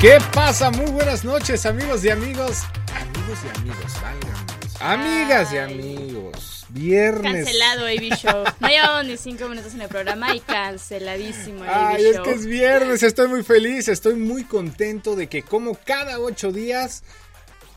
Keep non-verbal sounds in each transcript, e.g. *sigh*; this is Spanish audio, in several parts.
¿Qué pasa? Muy buenas noches, amigos y amigos. Amigos y amigos, válganos. Amigas y amigos. Viernes. Cancelado AB Show. No llevamos ni cinco minutos en el programa y canceladísimo AB Ay, Show. es que es viernes, estoy muy feliz, estoy muy contento de que como cada ocho días,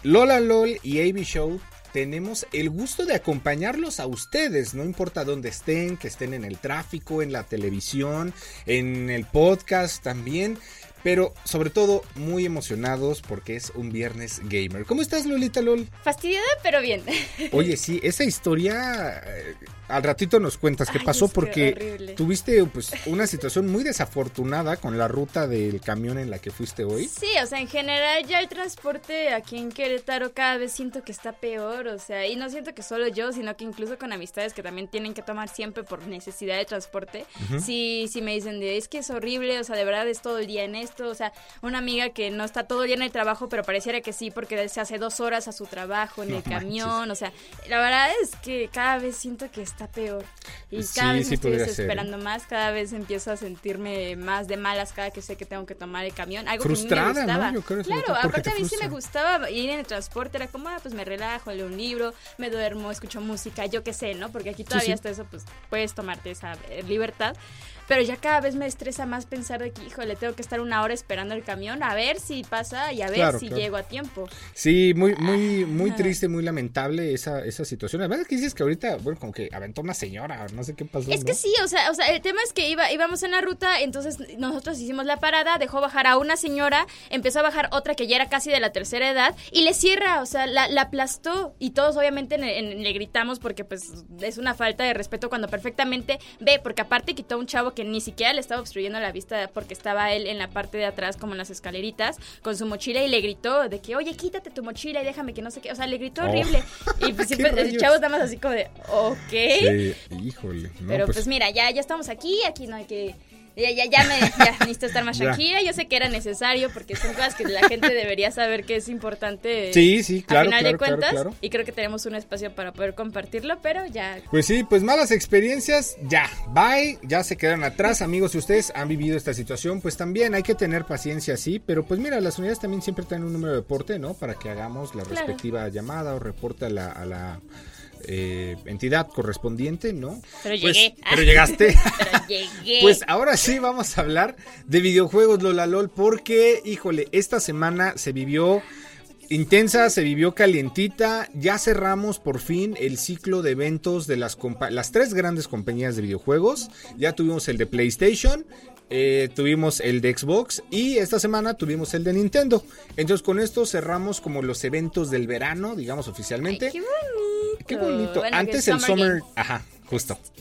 Lola LOL y AB Show tenemos el gusto de acompañarlos a ustedes, no importa dónde estén, que estén en el tráfico, en la televisión, en el podcast también. Pero sobre todo muy emocionados porque es un viernes gamer. ¿Cómo estás, Lolita LOL? Fastidiada, pero bien. Oye, sí, esa historia eh, al ratito nos cuentas qué Ay, pasó porque horrible. tuviste pues una situación muy desafortunada con la ruta del camión en la que fuiste hoy. Sí, o sea, en general ya el transporte aquí en Querétaro cada vez siento que está peor, o sea, y no siento que solo yo, sino que incluso con amistades que también tienen que tomar siempre por necesidad de transporte, sí, sí me dicen de, es que es horrible, o sea, de verdad es todo el día en esto, o sea, una amiga que no está todo el día en el trabajo, pero pareciera que sí, porque se hace dos horas a su trabajo en No el camión, o sea, la verdad es que cada vez siento que está peor, y Sí, cada vez sí me estoy podría ser, desesperando más, cada vez empiezo a sentirme más de malas cada que sé que tengo que tomar el camión, algo Frustrada, que a mí me ¿no? gustaba. Yo creo, sobre claro, aparte te a mí sí me gustaba ir en el transporte, era como, ah, pues me relajo, leo un libro, me duermo, escucho música, yo qué sé, ¿no? Porque aquí todavía sí. hasta eso, pues puedes tomarte esa eh, libertad. Pero ya cada vez me estresa más pensar de que, híjole, tengo que estar una hora esperando el camión a ver si pasa y a ver Claro, si claro. llego a tiempo. Sí, muy, muy, muy triste, muy lamentable esa, esa situación. Además que dices que ahorita, bueno, como que aventó una señora, no sé qué pasó. Es que sí, o sea, o sea, el tema es que iba, íbamos en la ruta, entonces nosotros hicimos la parada, dejó bajar a una señora, empezó a bajar otra que ya era casi de la tercera edad y le cierra, o sea, la, la aplastó y todos obviamente en- en- le gritamos porque pues es una falta de respeto cuando perfectamente ve, porque aparte quitó a un chavo que ni siquiera le estaba obstruyendo la vista porque estaba él en la parte de atrás como en las escaleritas con su mochila y le gritó de que, oye, quítate tu mochila y déjame que no sé qué, o sea, le gritó Oh. horrible y pues *laughs* ¿Qué siempre el rayos? chavo más así como de, ok. Sí, híjole. No, Pero pues, mira, ya, ya estamos aquí, aquí no hay que... Ya, ya, ya, me, ya *laughs* necesito estar más tranquila. Yo sé que era necesario porque son cosas que la gente debería saber que es importante. Sí, sí, claro, A final claro, de cuentas. claro, claro. Y creo que tenemos un espacio para poder compartirlo, pero ya. Pues sí, pues malas experiencias, ya, bye, ya se quedan atrás, amigos, si ustedes han vivido esta situación, pues también hay que tener paciencia, sí, pero pues mira, las unidades también siempre tienen un número de deporte, ¿no? Para que hagamos la respectiva llamada o reporte a la, a la eh, entidad correspondiente, ¿no? Pero Pues, llegué. *laughs* pero llegaste. *laughs* Pero llegué. Pues ahora sí vamos a hablar de videojuegos Lola LOL porque, híjole, esta semana se vivió intensa, se vivió calientita. Ya cerramos por fin el ciclo de eventos de las, las tres grandes compañías de videojuegos. Ya tuvimos el de PlayStation. eh, tuvimos el de Xbox y esta semana tuvimos el de Nintendo. Entonces con esto cerramos como los eventos del verano, digamos oficialmente. Ay, qué bonito. Qué bonito. Bueno, Antes el Summer Summer. Ajá, justo. *laughs*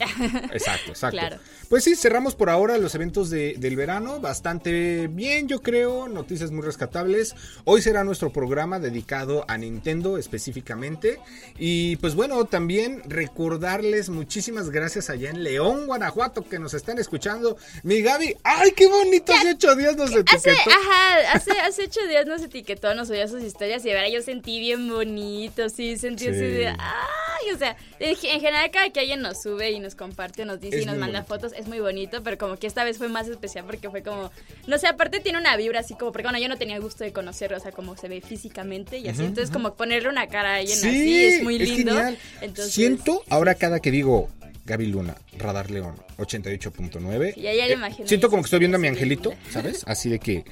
Exacto, exacto. Claro. Pues sí, cerramos por ahora los eventos de- del verano. Bastante bien, yo creo. Noticias muy rescatables. Hoy será nuestro programa dedicado a Nintendo específicamente. Y pues bueno, también recordarles muchísimas gracias allá en León, Guanajuato, que nos están escuchando. Mi Gaby, ¡ay, qué bonito! Hace ocho días nos Hace, etiquetó. ajá, hace, hace ocho días nos etiquetó, nos subió sus historias y verdad yo sentí bien bonito, sí, sentí Sí. así de, ay, o sea, en en general cada que alguien nos sube y nos comparte, nos dice Es y nos manda bonito. fotos, es muy bonito, pero como que esta vez fue más especial porque fue como, no sé, aparte tiene una vibra así como, porque bueno, yo no tenía el gusto de conocerlo, o sea, como se ve físicamente y así, entonces como ponerle una cara a alguien así es muy lindo. Entonces, Siento ahora cada que digo Gaby Luna, Radar León, 88.9. Ya, ya le eh, imagino. siento como que estoy viendo a mi Sí, angelito. ¿sabes? Así de que,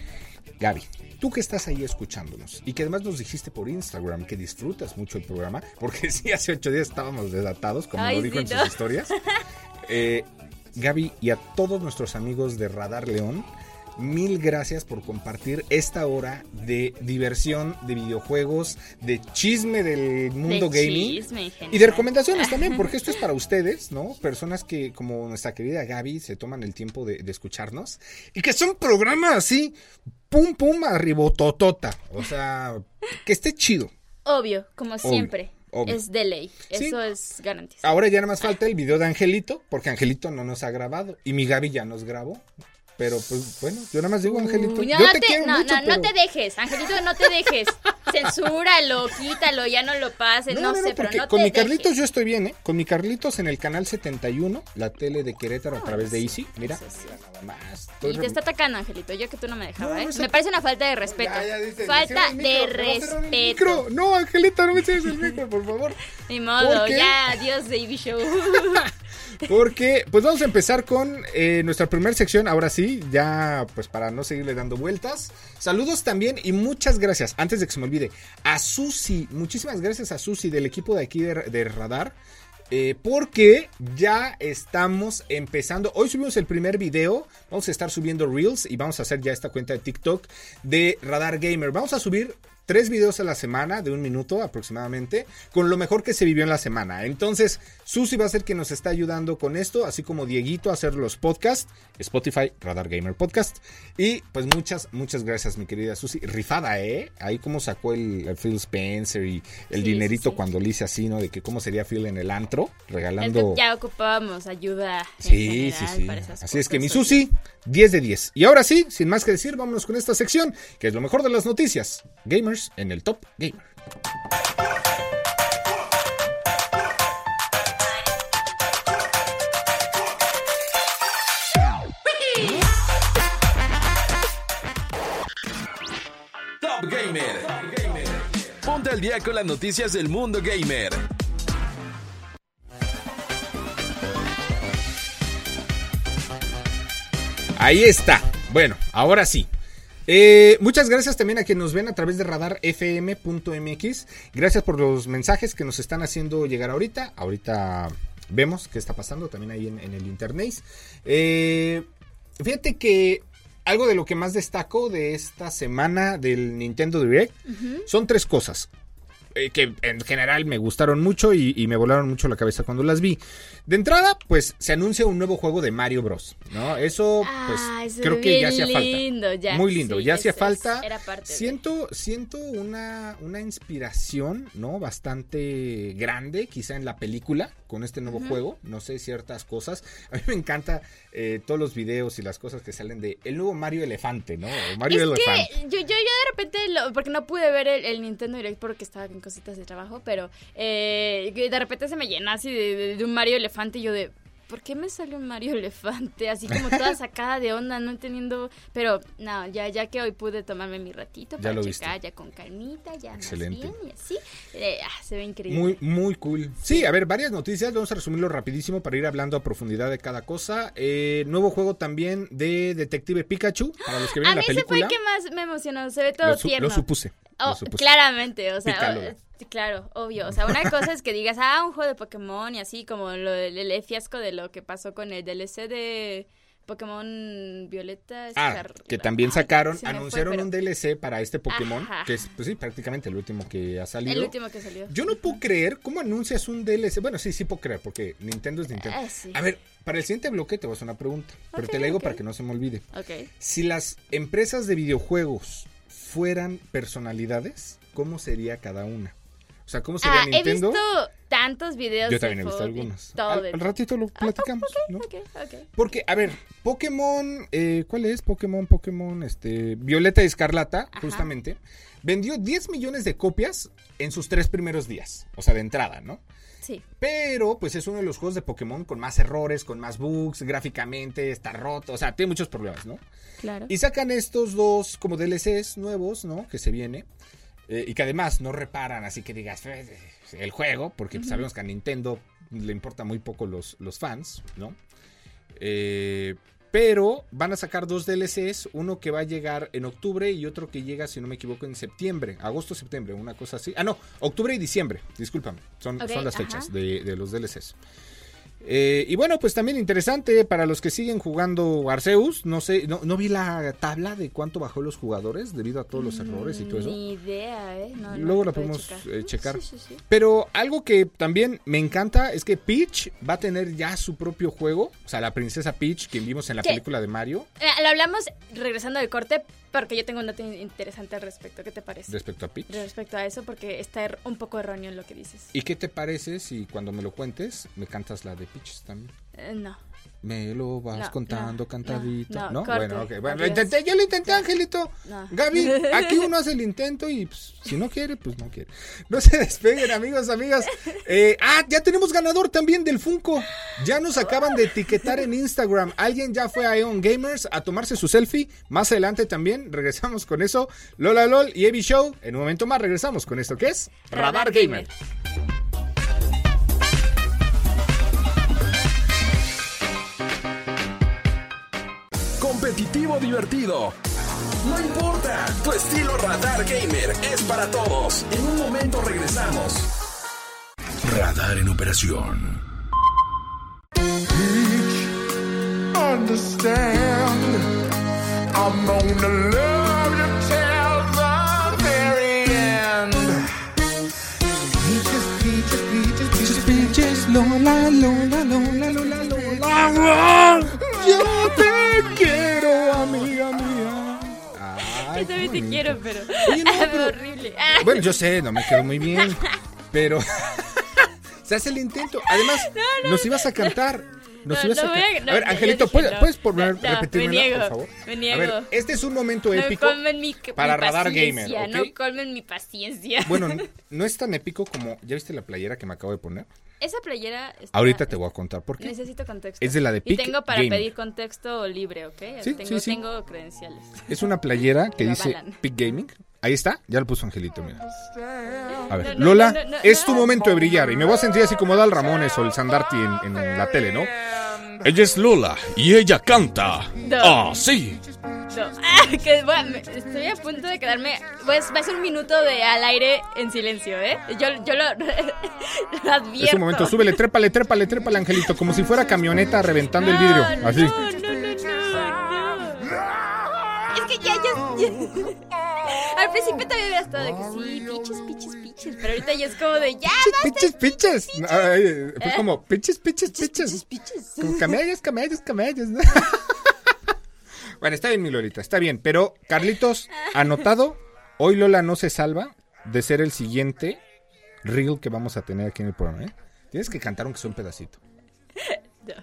Gaby, tú que estás ahí escuchándonos y que además nos dijiste por Instagram que disfrutas mucho el programa, porque *laughs* sí, hace ocho días estábamos desatados, como Ay, lo dijo sí, en sus historias. *laughs* Eh, Gaby y a todos nuestros amigos de Radar León. Mil gracias por compartir esta hora de diversión, de videojuegos, de chisme del mundo De gaming. chisme. Y de recomendaciones también, porque esto es para *laughs* ustedes, ¿no? Personas que, como nuestra querida Gaby, se toman el tiempo de, de escucharnos. Y que son programas así, pum, pum, arribototota. O sea, que esté chido. Obvio, como siempre. obvio. Es de ley. Sí. Eso es garantizado. Ahora ya nada más falta el video de Angelito, porque Angelito no nos ha grabado. Y mi Gaby ya nos grabó. Pero pues bueno, yo nada más digo Angelito. Uy, yo no, te, quiero no, mucho, no, no te dejes, Angelito, no te dejes. *laughs* Censúralo, quítalo, ya no lo pases, no, sé, pero no con te mi Carlitos dejes. yo estoy bien, ¿eh? Con mi Carlitos en el canal 71, la tele de Querétaro a través de Easy. Mira, nada más. Estoy Y te está atacando, Angelito. Yo que tú no me dejaba, No, ¿eh? no Me parece una falta de respeto. Ya, ya dices, falta de respeto. micro. No, Angelita, no me cierres el micro, por favor. *laughs* Ni modo, ya, adiós, Davy Show. *laughs* Porque, pues vamos a empezar con eh, nuestra primera sección. Ahora sí, ya, pues para no seguirle dando vueltas. Saludos también y muchas gracias. Antes de que se me olvide, a Susi. Muchísimas gracias a Susi del equipo de aquí de, Radar. eh, porque ya estamos empezando. Hoy subimos el primer video. Vamos a estar subiendo Reels y vamos a hacer ya esta cuenta de TikTok de Radar Gamer. Vamos a subir tres videos a la semana de un minuto aproximadamente con lo mejor que se vivió en la semana. Entonces, Susi va a ser quien nos está ayudando con esto, así como Dieguito a hacer los podcasts, Spotify, Radar Gamer Podcast. Y pues muchas, muchas gracias, mi querida Susi. Rifada, ¿eh? Ahí como sacó el, el Phil Spencer y el Sí, dinerito sí, cuando le hice así, ¿no? De que cómo sería Phil en el antro, Es regalando... que ya ocupábamos ayuda. Sí, sí, general sí. para esas Así es que mi Susi, 10 de 10. Y ahora sí, sin más que decir, vámonos con esta sección, que es lo mejor de las noticias. Gamers en el Top Gamer. Al día con las noticias del mundo gamer. Ahí está. Bueno, ahora sí. Eh, muchas gracias también a quienes nos ven a través de radarfm.mx. Gracias por los mensajes que nos están haciendo llegar ahorita. Ahorita vemos qué está pasando también ahí en, en el internet. Eh, fíjate que algo de lo que más destaco de esta semana del Nintendo Direct son tres cosas. Eh, que en general me gustaron mucho y, y me volaron mucho la cabeza cuando las vi. De entrada, pues se anuncia un nuevo juego de Mario Bros. ¿no? Eso, pues se creo que ya bien hacía lindo, falta. ya, Muy lindo, sí, ya hacía falta. era parte de- siento, siento una, una inspiración, ¿no? Bastante grande, quizá en la película, con este nuevo juego. No sé, ciertas cosas. A mí me encanta eh, todos los videos y las cosas que salen de el nuevo Mario Elefante, ¿no? Mario es Elefante. que yo, yo, yo de repente, lo- porque no pude ver el, el Nintendo Direct porque estaba en cositas de trabajo, pero eh, de repente se me llena así de, de- de un Mario Elefante y yo de... ¿Por qué me sale un Mario Elefante? Así como toda *laughs* sacada de onda, no entendiendo. Pero no, ya, ya que hoy pude tomarme mi ratito Ya para lo checar, ya con calmita, ya más Excelente. bien y así. eh, ah, se ve increíble. Muy, muy cool. Sí, a ver, varias noticias. Vamos a resumirlo rapidísimo para ir hablando a profundidad de cada cosa. Eh, nuevo juego también de Detective Pikachu. Para los que A vieron mí la ese fue película. el que más me emocionó. Se ve todo lo, su- tierno. lo supuse. Oh, supuse. claramente, o sea. Eh, claro, obvio. O sea, una cosa es que digas, ah, un juego de Pokémon y así, como lo, el, el fiasco de lo que pasó con el DLC de Pokémon Violeta. Ah, que también sacaron, fue, anunciaron pero un DLC para este Pokémon, Ajá. que es, pues sí, prácticamente el último que ha salido. El último que salió. Yo no puedo creer cómo anuncias un DLC. Bueno, sí, sí puedo creer, porque Nintendo es Nintendo. Sí. A ver, para el siguiente bloque te voy a hacer una pregunta, pero te la digo para que no se me olvide. Ok. Si las empresas de videojuegos fueran personalidades, ¿cómo sería cada una? O sea, ¿cómo sería Ah, he Nintendo? visto tantos videos. Yo de también he visto algunos. Todo Al, de- al ratito lo Ah, platicamos, ok, ¿no? ok, ok. Porque, a ver, Pokémon, eh, ¿cuál es? Pokémon, Pokémon, este, Violeta y Escarlata, justamente, vendió 10 millones de copias en sus tres primeros días, o sea, de entrada, ¿no? Sí. Pero, pues es uno de los juegos de Pokémon con más errores, con más bugs, gráficamente está roto, o sea, tiene muchos problemas, ¿no? Claro. Y sacan estos dos como DLCs nuevos, ¿no? Que se viene. Eh, y que además no reparan, así que digas "Eh, el juego, porque pues, sabemos que a Nintendo le importa muy poco los, los fans, ¿no? Eh, pero van a sacar dos DLCs, uno que va a llegar en octubre y otro que llega, si no me equivoco, en septiembre, agosto, septiembre, una cosa así. Ah, no, octubre y diciembre, discúlpame, son, son las ajá. fechas de, de los DLCs. Eh, y bueno, pues también interesante para los que siguen jugando Arceus. No sé, no, no vi la tabla de cuánto bajó los jugadores debido a todos los errores y todo eso. Ni idea, ¿eh? No, Luego la podemos checar. eh, checar. Sí, sí, sí. Pero algo que también me encanta es que Peach va a tener ya su propio juego. O sea, la princesa Peach que vimos en la ¿Qué? película de Mario Eh, lo hablamos regresando del corte porque yo tengo un dato in- interesante al respecto. ¿Qué te parece? respecto a Peach. Respecto a eso, porque está er- un poco erróneo en lo que dices. ¿Y qué te parece si cuando me lo cuentes me cantas la de También? Eh, no. Me lo vas No, contando no, cantadito. no, bueno, ok. Bueno, lo intenté, yo lo intenté, Angelito. Gaby, *laughs* aquí uno hace el intento y pues, si no quiere, pues no quiere. No se despeguen, amigos, amigas. Eh, ah, ya tenemos ganador también del Funko. Ya nos acaban de etiquetar en Instagram. Alguien ya fue a Eon Gamers a tomarse su selfie. Más adelante también regresamos con eso. Lola LOL y Evi Show. En un momento más regresamos con esto que es Radar Gamer. Competitivo divertido. No importa, tu estilo Radar Gamer es para todos. En un momento regresamos. Radar en operación. understand. I'm gonna love you till the very end. Peaches, peaches, peaches, peaches, peaches, Lola, Lola, Lola, Lola, Lola. Yo te Yo también te quiero, pero. Oye, no, pero *laughs* horrible. *laughs* Bueno, yo sé, no me quedó muy bien, pero *laughs* se hace el intento. Además, nos ibas a cantar. Nos No, ibas no a cantar. a- no, a ver, Angelito, ¿puedes, no. ¿puedes poner, No, no, repetírmela, me niego, por favor? me A niego. ver, este es un momento no épico. mi, para mi Radar Gamer, No ¿ok? colmen mi paciencia. Bueno, no es tan épico como. ¿Ya viste la playera que me acabo de poner? Esa playera. está- Ahorita te voy a contar por qué. Necesito contexto. Es de la de Y Peak tengo para Gaming. pedir contexto libre, ¿ok? Sí, tengo, sí, sí. tengo credenciales. Es una playera *laughs* que dice avalan. Peak Gaming. Ahí está, ya lo puso Angelito, mira. A ver, No, no, Lola, no, es tu momento de brillar. Y me voy a sentir así como Dal Ramones o el Sandarti en, en la tele, ¿no? Ella es Lola y ella canta. No. Ah, sí. No. Ah, que estoy a punto de quedarme. Pues va a ser un minuto de al aire en silencio, ¿eh? Yo, yo lo, *laughs* lo advierto. Es un momento, súbele, trépale, trépale, trépale, Angelito, como si fuera camioneta reventando el vidrio. No, Así. No, no, no, no, no. Es que ya, ya, ya. *laughs* Al principio también hubiera estado de que sí, piches, piches, piches. Pero ahorita ya es como de ya. Piches, piches. Ay, fue como *laughs* piches, piches, Piches, piches. piches. Como camellos, camellos, camellos. *laughs* Bueno, está bien, mi Lolita, está bien. Pero, Carlitos, anotado, hoy Lola no se salva de ser el siguiente reel que vamos a tener aquí en el programa, ¿eh? Tienes que cantar aunque sea un pedacito.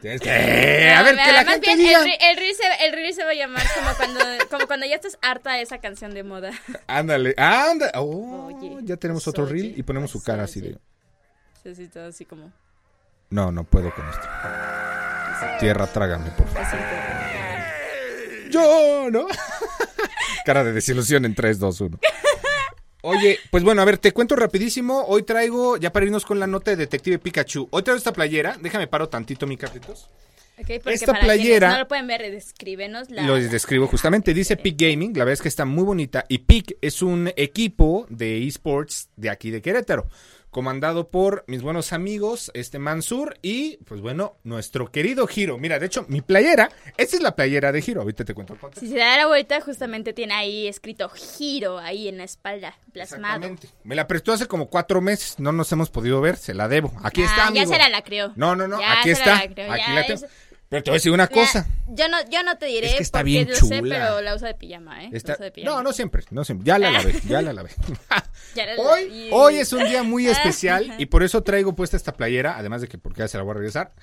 Tienes que... Eh, a ver, No, que la más gente bien, diga. El, reel se, el reel se va a llamar como cuando, como cuando ya estás harta de esa canción de moda. Ándale, anda. Oh, Oye, ya tenemos otro pues, reel oye, y ponemos su cara así oye. de... Sí, sí, todo así como. No, no puedo con esto. Tierra, trágame, por favor. así Yo, ¿no? *laughs* Cara de desilusión en 3, 2, 1. Oye, pues bueno, a ver, te cuento rapidísimo. Hoy traigo, ya para irnos con la nota de Detective Pikachu. Hoy traigo esta playera. Déjame paro tantito, mi Carlitos. Ok, porque Esta para playera- No lo pueden ver, descríbenos la. Lo describo justamente. Dice Peak Gaming. La verdad es que está muy bonita. Y Peak es un equipo de esports de aquí de Querétaro. Comandado por mis buenos amigos, este Mansur y, pues bueno, nuestro querido Giro. Mira, de hecho, mi playera, esta es la playera de Giro. Ahorita te cuento. Si se da la vuelta, justamente tiene ahí escrito giro ahí en la espalda, plasmado. Exactamente. Me la prestó hace como cuatro meses. No nos hemos podido ver. Se la debo. Aquí Ah, está, ya amigo. se la lacreó. No, no, no. Ya aquí se la está. lacreó, Aquí ya la tengo. es- Pero te voy a decir una cosa. yo no, yo no te diré Es que está porque bien lo sé, chula. pero la uso de pijama, ¿eh? La Está- uso de pijama. No, no siempre. No siempre. Ya la lavé. *laughs* Ya la lavé. Ya la- Hoy, y- hoy es un día muy especial *laughs* y por eso traigo puesta esta playera, además de que porque ya se la voy a regresar.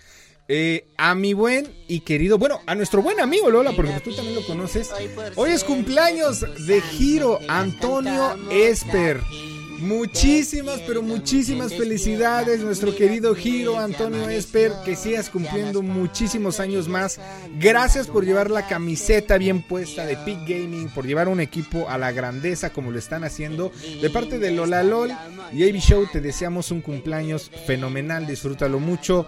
Eh, a mi buen y querido, bueno, a nuestro buen amigo Lola, porque tú también lo conoces. Hoy es cumpleaños de Giro Antonio Esper. Muchísimas, pero muchísimas felicidades, nuestro querido Giro Antonio Esper, que sigas cumpliendo muchísimos años más. Gracias por llevar la camiseta bien puesta de Peak Gaming, por llevar un equipo a la grandeza como lo están haciendo. De parte de Lola LOL y AB Show, te deseamos un cumpleaños fenomenal, disfrútalo mucho.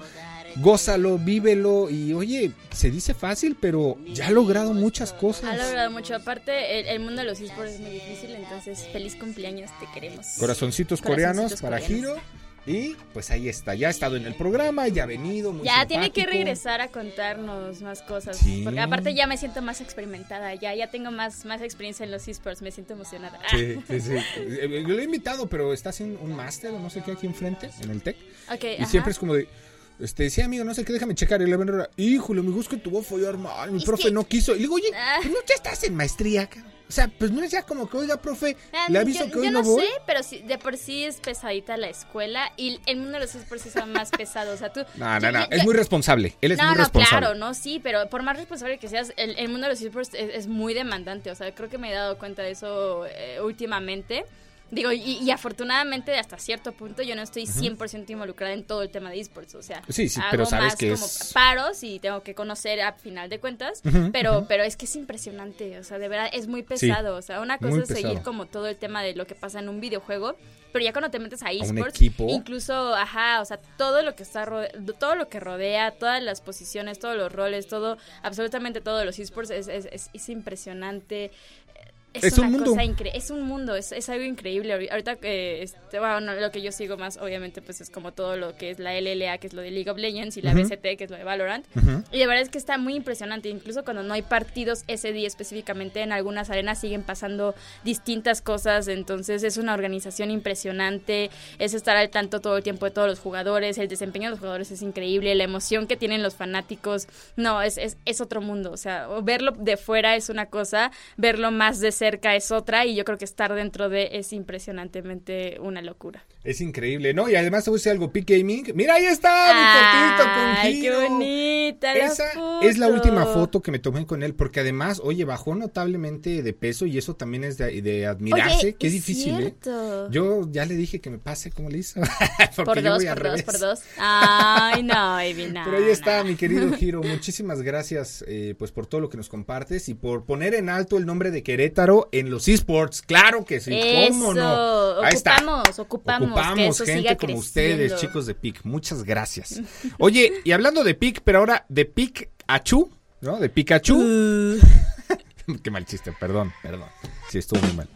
Gózalo, vívelo y oye, se dice fácil, pero ya ha logrado muchas Ha cosas. logrado mucho. Aparte, el, el mundo de los esports es muy difícil, entonces feliz cumpleaños, te queremos. Corazoncitos Corazoncitos coreanos para. Giro. Y pues ahí está, ya ha estado en el programa, ya ha venido. Muy Ya tiene que regresar a contarnos más cosas. Sí. Porque aparte ya me siento más experimentada, ya, ya tengo más, más experiencia en los esports, me siento emocionada. Sí, sí, sí. Eh, Yo lo he invitado, pero está haciendo un máster o no sé qué aquí enfrente, en el TEC. Ok, Y ajá. siempre es como de. Este, sí, amigo, no sé qué, déjame checar. Y le ven, híjole, amigo, es que te voy a follar mal. Mi Es profe que- no quiso. Y le digo, oye, Ah. pues no ya estás en maestría, cabrón? O sea, pues no es ya como que, oiga, profe, Ah, le aviso yo, que hoy yo no, no voy. sé, pero sí, de por sí es pesadita la escuela y el mundo de los esports es más pesado. O sea, tú. No, no, no, yo- es muy responsable. Él es no, muy no, responsable. claro, no, sí, pero por más responsable que seas, el, el mundo de los esports es, es muy demandante. O sea, creo que me he dado cuenta de eso eh, últimamente. Digo, y, y afortunadamente hasta cierto punto yo no estoy 100% involucrada en todo el tema de esports, o sea, Sí, sí, hago pero sabes más que como es- paros y tengo que conocer a final de cuentas, pero pero es que es impresionante, o sea, de verdad es muy pesado, o sea, una cosa es seguir como todo el tema de lo que pasa en un videojuego, pero ya cuando te metes a esports, incluso, ajá, o sea, todo lo que está rode- todo lo que rodea, todas las posiciones, todos los roles, todo, absolutamente todo de los esports es, es, es, es impresionante. Es, Es una un mundo. cosa increíble, es un mundo, es, es algo increíble. Ahori- Ahorita, eh, este, bueno, lo que yo sigo más, obviamente, pues es como todo lo que es la LLA, que es lo de League of Legends, y la Ujú. BCT, que es lo de Valorant. Ujú. Y de verdad es que está muy impresionante. Incluso cuando no hay partidos ese día específicamente, en algunas arenas siguen pasando distintas cosas. Entonces es una organización impresionante. Es estar al tanto todo el tiempo de todos los jugadores. El desempeño de los jugadores es increíble. La emoción que tienen los fanáticos. No, es, es, es otro mundo. O sea, verlo de fuera es una cosa, verlo más de cerca es otra. Y yo creo que estar dentro de es impresionantemente una locura. Es increíble, ¿no? Y además te voy a decir algo, Peak Gaming. Mira, ahí está mi fotito con Ay, qué Giro. bonita la Esa foto. es la última foto que me tomé con él, porque además, oye, bajó notablemente de peso y eso también es de, de admirarse, Oye, que es es difícil, ¿eh? cierto. Yo ya le dije que me pase como le hizo. *laughs* porque Por yo dos, voy al por dos, revés. por dos. Ay, no, baby, no. *laughs* Pero ahí está, no. mi querido *laughs* Giro. Muchísimas gracias eh, pues por todo lo que nos compartes y por poner en alto el nombre de Querétaro en los esports. Claro que sí, ¿cómo no? Ahí está. ocupamos, ocupamos, que eso gente como creciendo. ustedes, chicos de PIC. Muchas gracias. Oye, y hablando de PIC, pero ahora de Pikachu, ¿no? De Pikachu. Uh. *laughs* Qué mal chiste, perdón, perdón. Sí, estuvo muy mal.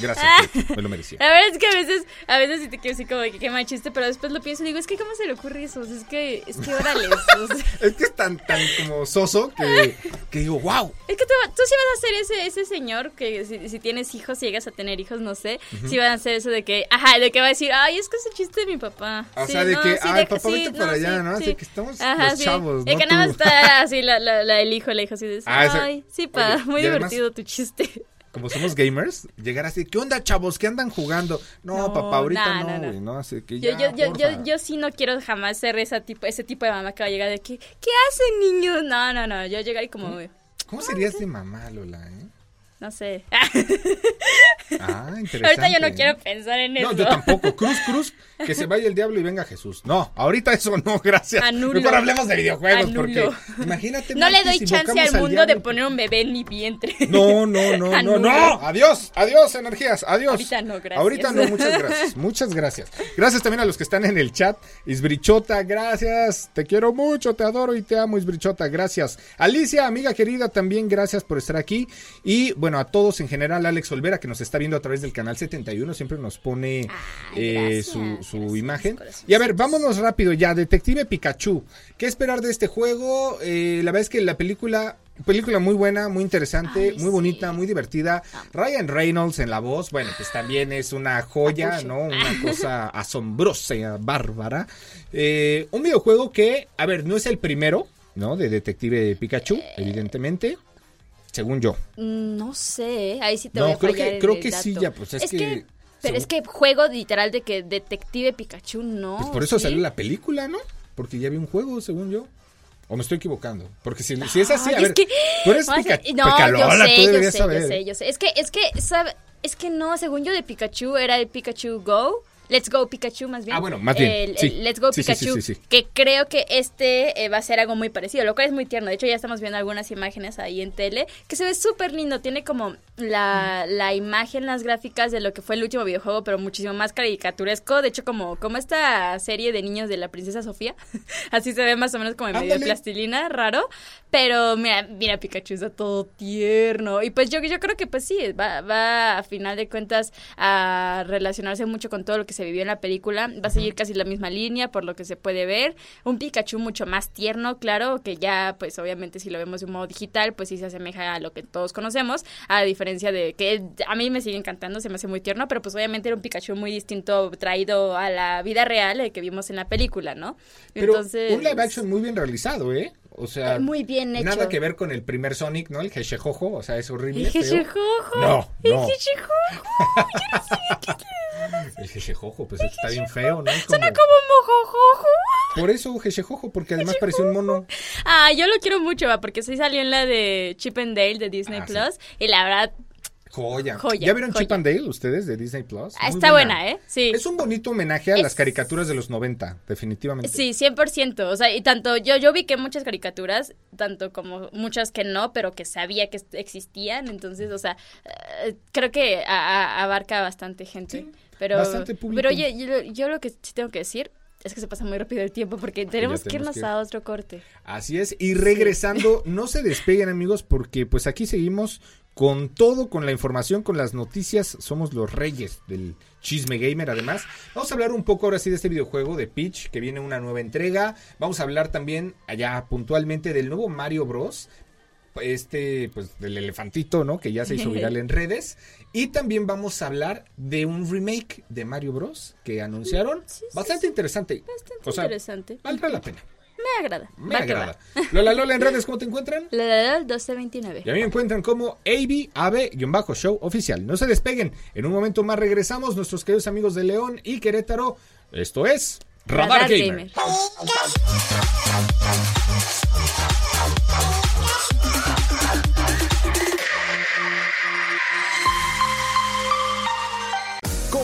Gracias, Pic, me lo merecía. *laughs* La verdad es que a veces, a veces sí te quiero decir como que qué mal chiste, pero después lo pienso y digo, es que cómo se le ocurre eso, es que, es que órale, o sea, *laughs* Es que es tan, tan como soso que, que digo, wow. Es que tú, tú sí vas a ser ese, ese señor que si, si tienes hijos, si llegas a tener hijos, no sé, si van a hacer eso de que, ajá, de que va a decir, ay, es que ese chiste de mi papá. O Sí, sea, de no, que, sí, ay, de papá, vete no, allá, ¿no? Así sí. que estamos Ajá, los chavos, no que nada tú. más está así la, la, la, el hijo, la hija así de, Ah, ay, sí, pa, Oye, muy además- tu chiste. *laughs* Como somos gamers, llegar así, ¿qué onda, chavos? ¿Qué andan jugando? No, No, papá, ahorita no, ¿no? Así que Yo, ya, yo, yo, yo, sí no quiero jamás ser ese tipo, ese tipo de mamá que va a llegar de que, ¿qué hacen niños? No, no, no, yo llegar y como, ¿Cómo serías de mamá, Lola, eh? No sé. *laughs* Ah, interesante. Ahorita yo no quiero pensar en eso. No, yo tampoco. *laughs* Cruz, cruz, que se vaya el diablo y venga Jesús. No, ahorita eso no, *laughs* gracias. Anulo. Mejor hablemos de videojuegos, Anulo. porque imagínate. No le doy chance al mundo de poner un bebé en mi vientre. No, no, no, no, no. Adiós, adiós, energías, adiós. Ahorita no, gracias. Ahorita no, muchas gracias, muchas gracias. Gracias también a los que están en el chat. Isbrichota, gracias. Te quiero mucho, te adoro y te amo, Isbrichota, gracias. Alicia, amiga querida, también gracias por estar aquí. Y bueno, a todos en general, Alex Olvera, que nos está viendo a través del canal 71, siempre nos pone Ay, eh, gracias, su, su gracias, imagen. Y a ver, vámonos rápido ya. Detective Pikachu. ¿Qué esperar de este juego? Eh, la verdad es que la película. Película muy buena, muy interesante, Ay, muy bonita, muy divertida. Ryan Reynolds en la voz, bueno, pues también es una joya. ¿no? Una *laughs* cosa asombrosa, bárbara. Eh, un videojuego que, a ver, no es el primero, ¿no? De Detective Pikachu, evidentemente. Según yo. Mm, No sé, ahí sí te No, voy a creo fallar que- creo el que sí, dato. ya, pues, es que- Pero según- es que juego literal de que Detective Pikachu no. Pues por eso ¿sí? salió la película, ¿no? Porque ya había un juego, según yo. ¿O me estoy equivocando? Porque si, si es así, Ay, a es ver, que- tú eres *laughs* Vamos a- Pika, No, Picalola, yo sé, tú yo sé, saber. yo sé, yo sé. Es que, es que, ¿sabe? Es que no, según yo de Pikachu era el Pikachu Go. Let's Go Pikachu más bien. Ah, bueno, más bien, El, el sí. Let's Go Sí, Pikachu. sí. Que creo que este eh, va a ser algo muy parecido, lo cual es muy tierno. De hecho, ya estamos viendo algunas imágenes ahí en tele, que se ve súper lindo. Tiene como la, la imagen, las gráficas de lo que fue el último videojuego, pero muchísimo más caricaturesco. De hecho, como, como esta serie de niños de la princesa Sofía. *laughs* Así se ve más o menos como en medio de plastilina, raro. Pero mira, mira, Pikachu está todo tierno. Y pues yo, yo creo que pues sí, va, va a final de cuentas a relacionarse mucho con todo lo que se vivió en la película. Va a seguir casi la misma línea, por lo que se puede ver. Un Pikachu mucho más tierno, claro, que ya, pues obviamente si lo vemos de un modo digital, pues sí se asemeja a lo que todos conocemos, a diferencia de que a mí me sigue encantando, se me hace muy tierno, pero pues obviamente era un Pikachu muy distinto traído a la vida real eh, que vimos en la película, ¿no? Pero un live action muy bien realizado, ¿eh? O sea, muy bien hecho. Nada que ver con el primer Sonic, ¿no? El Hechejojo, o sea, es horrible. El Hechejojo. No, El no. Hechejojo. Yo no qué *laughs* *laughs* El Hechejojo, pues está bien feo, ¿no? Suena como mojojojo. Por eso Hechejojo, porque además pareció un mono. Ah, yo lo quiero mucho, va, porque sí salió en la de Chip and Dale de Disney Ah, sí. Plus. Y la verdad, Joya. Joya, ¿Ya vieron joya. Chip and Dale ustedes de Disney Plus? ah, está buena, ¿eh? Sí. Es un bonito homenaje a Es- las caricaturas de los 90, definitivamente. Sí, 100%. O sea, y tanto yo, yo vi que muchas caricaturas, tanto como muchas que no, pero que sabía que existían. Entonces, o sea, creo que a- a- abarca bastante gente. Sí, pero, bastante público. pero oye, yo, yo lo que sí tengo que decir es que se pasa muy rápido el tiempo porque tenemos que irnos que a otro corte. Así es, y regresando, no se despeguen amigos, porque pues aquí seguimos con todo, con la información, con las noticias, somos los reyes del chisme gamer además. Vamos a hablar un poco ahora sí de este videojuego de Peach, que viene una nueva entrega. Vamos a hablar también allá puntualmente del nuevo Mario Bros. Este, pues del elefantito, ¿no? Que ya se hizo viral en redes. Y también vamos a hablar de un remake de Mario Bros. que anunciaron. Sí, sí, Bastante interesante. Bastante O sea, interesante. Valdrá la pena. Me agrada. Me Va agrada. *laughs* Lola Lola en redes, ¿cómo te encuentran? La, la, la, 1229. Y a mí me encuentran como AB, AB, show oficial. No se despeguen. En un momento más regresamos, nuestros queridos amigos de León y Querétaro. Esto es Radar, Radar Gamer. Gamer.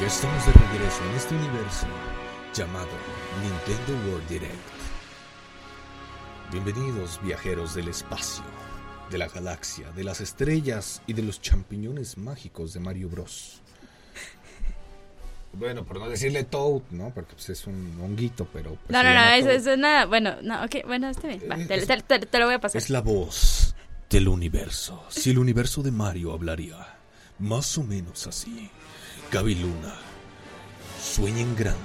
Ya estamos de regreso en este universo llamado Nintendo World Direct. Bienvenidos viajeros del espacio, de la galaxia, de las estrellas y de los champiñones mágicos de Mario Bros. Bueno, por no decirle Toad, ¿no? Porque pues, es un honguito, pero... pues, No, no, no, eso, es nada. Bueno, no, ok, bueno, está bien. Va, Eh, te, es- te- te- te lo voy a pasar. Es la voz del universo. Si el universo de Mario hablaría, más o menos así. Gaby Luna, sueña en grande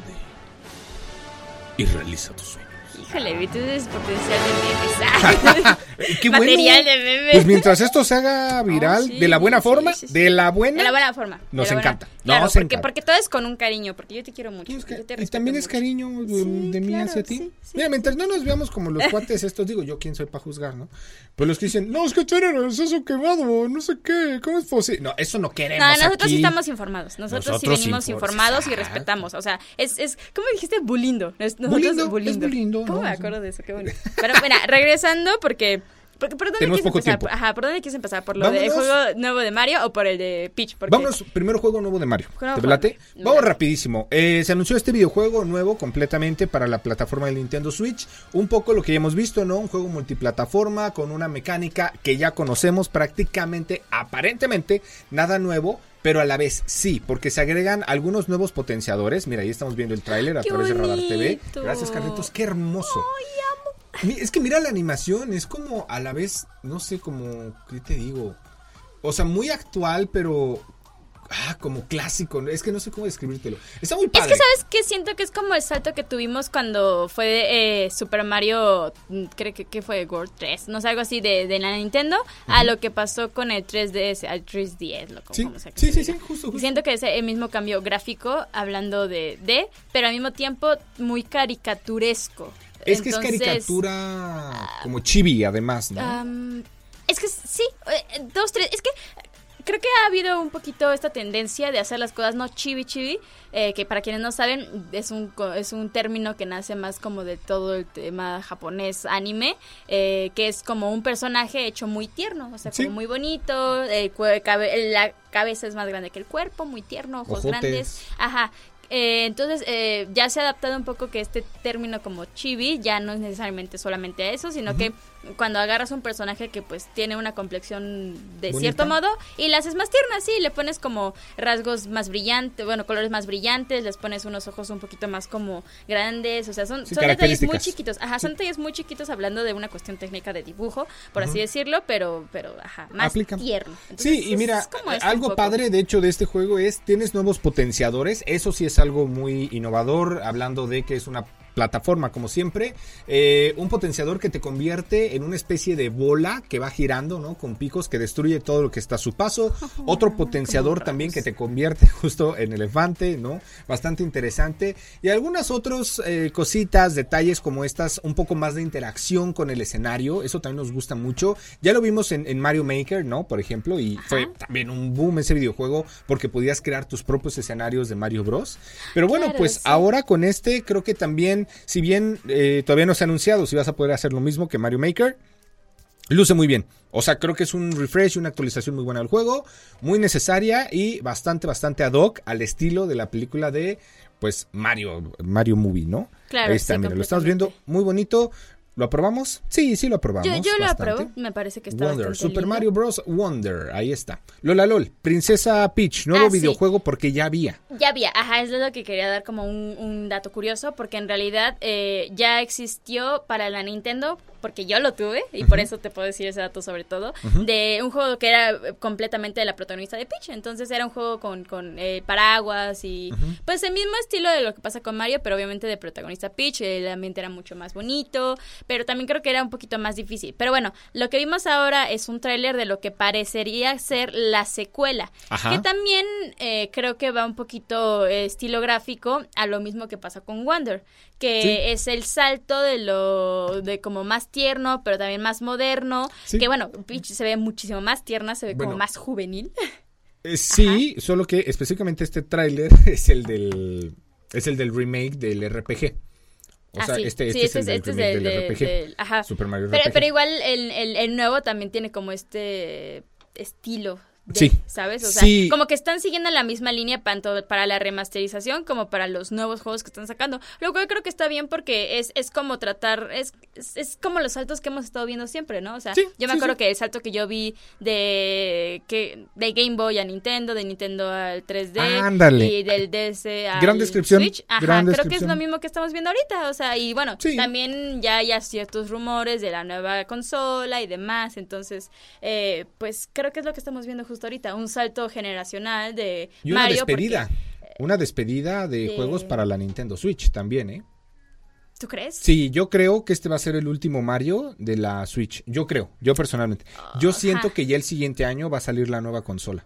y realiza tus sueños. Híjole, vi, tú tienes potencial de memes. Qué bueno. Material de memes. Pues mientras esto se haga viral, Oh, sí, de la buena sí, forma, sí, sí. de la buena, De la buena forma. Nos la buena- encanta. Claro, Nos porque, encanta. porque todo es con un cariño, porque yo te quiero mucho. Que- yo te y también es cariño de, Sí, de mí claro, hacia ti. sí, sí. Mira, mientras no nos veamos como los *laughs* cuates estos, digo yo, ¿quién soy para juzgar, no? Pues los que dicen, no, es que tú eres eso quemado, no sé qué, ¿cómo es posible? No, eso no queremos No, nosotros aquí. sí estamos informados. Nosotros, Nosotros sí venimos infor- informados y respetamos. O sea, es, es ¿cómo dijiste? Bulindo. Es- Nosotros Bulindo, es bulindo. ¿Cómo me acuerdo de eso? Qué bueno. Pero mira, regresando porque... ¿Por dónde Tenemos poco empezar? tiempo. Ajá, ¿por dónde quieres empezar? ¿Por lo del Vámonos. juego nuevo de Mario o por el de Peach? Porque Vámonos, primero juego nuevo de Mario. Juego ¿Te nuevo. late? Me Vamos late. rapidísimo. Eh, se anunció este videojuego nuevo completamente para la plataforma del Nintendo Switch. Un poco lo que ya hemos visto, ¿no? Un juego multiplataforma con una mecánica que ya conocemos prácticamente, aparentemente, nada nuevo. Pero a la vez sí, porque se agregan algunos nuevos potenciadores. Mira, ahí estamos viendo el tráiler a ¡Qué través de Radar TV. Gracias, Carlitos. Qué hermoso. Mi- Es que mira la animación, es como a la vez, no sé, como, ¿qué te digo? O sea, muy actual, pero ah, como clásico. Es que no sé cómo describírtelo. Está muy Es padre. que, ¿sabes qué? Siento que es como el salto que tuvimos cuando fue eh, Super Mario, mm, creo que, que fue World 3, no sé, algo así de, de la Nintendo, a lo que pasó con el 3DS, al 3DS, lo Sí, como sea que sí, sí, sí, justo, justo. Siento que es el mismo cambio gráfico, hablando de, de, pero al mismo tiempo muy caricaturesco. Es que es caricatura como chibi, además, ¿no? Es que sí, eh, dos, tres. Es que creo que ha habido un poquito esta tendencia de hacer las cosas no chibi chibi, eh, que para quienes no saben es un es un término que nace más como de todo el tema japonés anime, eh, que es como un personaje hecho muy tierno, o sea, Sí. como muy bonito, el la cabeza es más grande que el cuerpo, muy tierno, ojos Ojotes. grandes, ajá. Eh, entonces eh, ya se ha adaptado un poco que este término como chibi ya no es necesariamente solamente a eso, sino que cuando agarras un personaje que pues tiene una complexión de Bonita. cierto modo y la haces más tierna, sí, le pones como rasgos más brillantes, bueno, colores más brillantes, les pones unos ojos un poquito más como grandes, o sea, son, Sí, son detalles muy chiquitos, ajá, son detalles muy chiquitos hablando de una cuestión técnica de dibujo, por así decirlo, pero, pero, ajá, más Aplica. tierno. Entonces, Sí, y mira, es como esto un algo padre de hecho de este juego es tienes nuevos potenciadores, eso sí es algo muy innovador, hablando de que es una plataforma como siempre, eh, un potenciador que te convierte en una especie de bola que va girando, ¿no? Con picos que destruye todo lo que está a su paso, *laughs* otro potenciador también que te convierte *laughs* justo en elefante, ¿no? Bastante interesante y algunas otras eh, cositas, detalles como estas, un poco más de interacción con el escenario, eso también nos gusta mucho, ya lo vimos en, en Mario Maker, ¿no? Por ejemplo, y fue también un boom ese videojuego porque podías crear tus propios escenarios de Mario Bros. Pero bueno, Claro, pues sí. ahora con este creo que también, si bien eh, todavía no se ha anunciado si vas a poder hacer lo mismo que Mario Maker, luce muy bien. O sea, creo que es un refresh, una actualización muy buena del juego, muy necesaria y bastante, bastante ad hoc al estilo de la película de, pues, Mario, Mario Movie, ¿no? Claro, Ahí está, sí, mira, lo estamos viendo muy bonito. ¿Lo aprobamos? Sí, sí lo aprobamos. Yo, yo lo apruebo, me parece que está Wonder, Super lindo. Mario Bros. Wonder, ahí está. Lola LOL, Princesa Peach, nuevo Ah, sí. videojuego porque ya había. Ya había, ajá, es lo que quería dar como un, un dato curioso, porque en realidad eh, ya existió para la Nintendo, porque yo lo tuve, y por eso te puedo decir ese dato sobre todo, de un juego que era eh, completamente de la protagonista de Peach, entonces era un juego con, con eh, paraguas y pues el mismo estilo de lo que pasa con Mario, pero obviamente de protagonista Peach, el ambiente era mucho más bonito, pero también creo que era un poquito más difícil. Pero bueno, lo que vimos ahora es un tráiler de lo que parecería ser la secuela, Ajá. que también eh, creo que va un poquito eh, estilo gráfico a lo mismo que pasa con Wonder, que Sí. es el salto de lo de como más tierno, pero también más moderno, Sí. que bueno, Peach se ve muchísimo más tierna, se ve Bueno. como más juvenil. Eh, *laughs* sí, solo que específicamente este tráiler *laughs* es el del es el del remake del RPG. O Ah, sea, sí. este, Sí, este es el este es remake del- del, del- RPG. del- ajá. Super Mario Pero, RPG. pero igual el, el- el nuevo también tiene como este estilo. De- Sí. ¿Sabes? O sea, Sí. como que están siguiendo la misma línea tanto para la remasterización como para los nuevos juegos que están sacando. Lo cual creo que está bien porque es, es como tratar, es, es, es como los saltos que hemos estado viendo siempre, ¿no? O sea, Sí, yo me sí, acuerdo que el salto que yo vi de, que, de Game Boy a Nintendo, de Nintendo al 3D Ándale. y del DS al Gran descripción, Switch. Ajá, gran creo que es lo mismo que estamos viendo ahorita, o sea, y bueno, también ya hay ciertos rumores de la nueva consola y demás, entonces, eh, pues creo que es lo que estamos viendo justo ahorita, un salto generacional de y una Mario. despedida. porque- Una despedida de, de- juegos para la Nintendo Switch también, ¿eh? ¿Tú crees? Sí, yo creo que este va a ser el último Mario de la Switch. Yo creo, yo personalmente. Yo siento Ajá. que ya el siguiente año va a salir la nueva consola.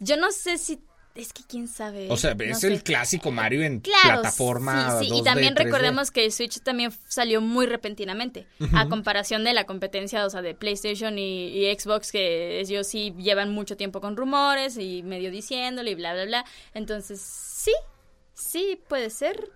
Yo no sé si, es que quién sabe. O sea, no es sé. el clásico Mario en Claro, plataforma. sí, sí, y 2D, también 3D. recordemos que el Switch también salió muy repentinamente, a comparación de la competencia, o sea, de PlayStation y, y Xbox, que ellos sí llevan mucho tiempo con rumores y medio diciéndole y bla, bla, bla. Entonces, sí, sí, puede ser.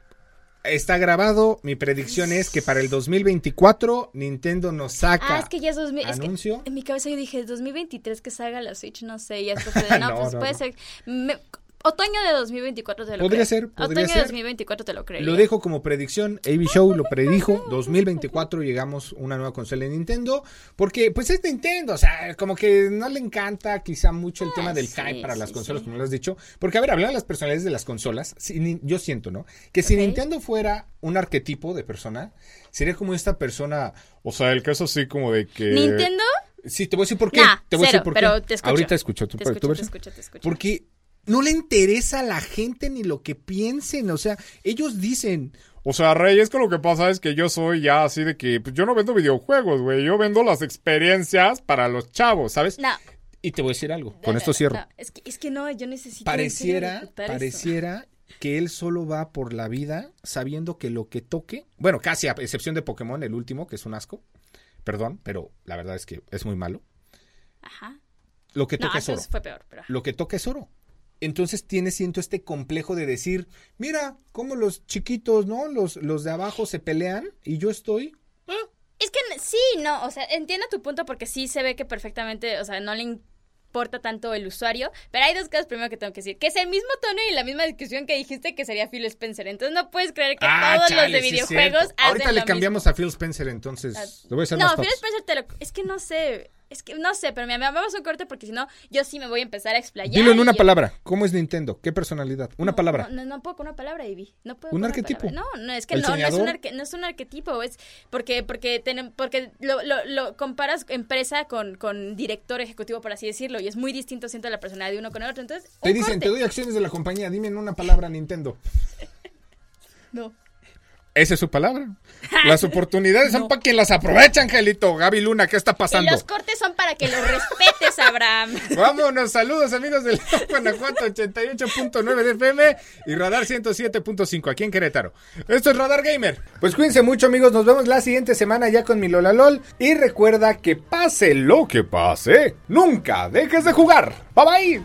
Está grabado. Mi predicción es que para el 2024 Nintendo nos saca Ah, es que ya es 2000. es que anuncio. en mi cabeza yo dije 2023 que salga la Switch, no sé. Y después *laughs* fue de, no, No, pues no, puede ser. me- otoño de 2024 te lo Podría creo. ser, podría Otoño ser. de 2024 te lo creo. Lo dejo como predicción. AB Show lo predijo. *laughs* 2024 llegamos una nueva consola de Nintendo. Porque, pues es Nintendo. O sea, como que no le encanta quizá mucho el tema del sí, hype para las consolas, sí. como lo has dicho. Porque, a ver, hablando de las personalidades de las consolas, si yo siento, ¿no? Que si. Nintendo fuera un arquetipo de persona, sería como esta persona. O sea, el caso así como de que. ¿Nintendo? Sí, te voy a decir por qué. Nah, te voy a decir por pero qué. te escucho. Ahorita escucho. ¿tú- Te escucho, ves? te escucho, te escucho. Porque no le interesa a la gente ni lo que piensen. O sea, ellos dicen, O sea, Rey, es que lo que pasa es que yo soy ya así de que pues, yo no vendo videojuegos, güey. Yo vendo las experiencias para los chavos, ¿sabes? No. y te voy a decir algo, con no, esto cierro. no, es, que, es que no, yo necesito. pareciera, eso. pareciera que él solo va por la vida sabiendo que lo que toque, bueno, casi a excepción de Pokémon, el último, que es un asco, perdón, pero la verdad es que es muy malo. Ajá. Lo que No, toca es oro. entonces fue peor, pero. Lo que toca es oro. Entonces tiene, siento, este complejo de decir, mira, cómo los chiquitos, ¿no? Los, los de abajo se pelean y yo estoy... Es que sí, no, o sea, entiendo tu punto porque sí se ve que perfectamente, o sea, no le importa tanto el usuario, pero hay dos cosas primero que tengo que decir, que es el mismo tono y la misma discusión que dijiste que sería Phil Spencer, entonces no puedes creer que Ah, todos chale, los de sí videojuegos hacen Ahorita le lo cambiamos mismo. a Phil Spencer, entonces... Ah, Le voy a hacer No, más Phil. Spencer te lo... Es que no sé, es que no sé, pero mira, vamos a un corte porque si no, yo sí me voy a empezar a explayar. Dilo en una palabra. ¿Cómo es Nintendo? ¿Qué personalidad? Una No, palabra. No, no, no puedo con una palabra, Ivy. No puedo ¿Un con arquetipo? No, no, es que ¿El no, no es, un arque- no es un arquetipo. Es porque, porque, tenem- porque lo, lo, lo comparas empresa con, con director ejecutivo, por así decirlo. Y es muy distinto, siento, la personalidad de uno con el otro. Entonces, Te dicen, corte. te doy acciones de la compañía, dime en una palabra Nintendo. *laughs* No. Esa es su palabra. *laughs* Las oportunidades son para quien las aprovecha, Angelito. Gaby Luna, ¿qué está Y pasando? los cortes son para que los respetes, Abraham. *laughs* Vámonos, saludos amigos del Top *laughs* Guanajuato 88.9 de FM y Radar 107.5 aquí en Querétaro. Esto es Radar Gamer. Pues cuídense mucho amigos, nos vemos la siguiente semana ya con mi Lola LOL y recuerda que pase lo que pase, nunca dejes de jugar. Bye bye.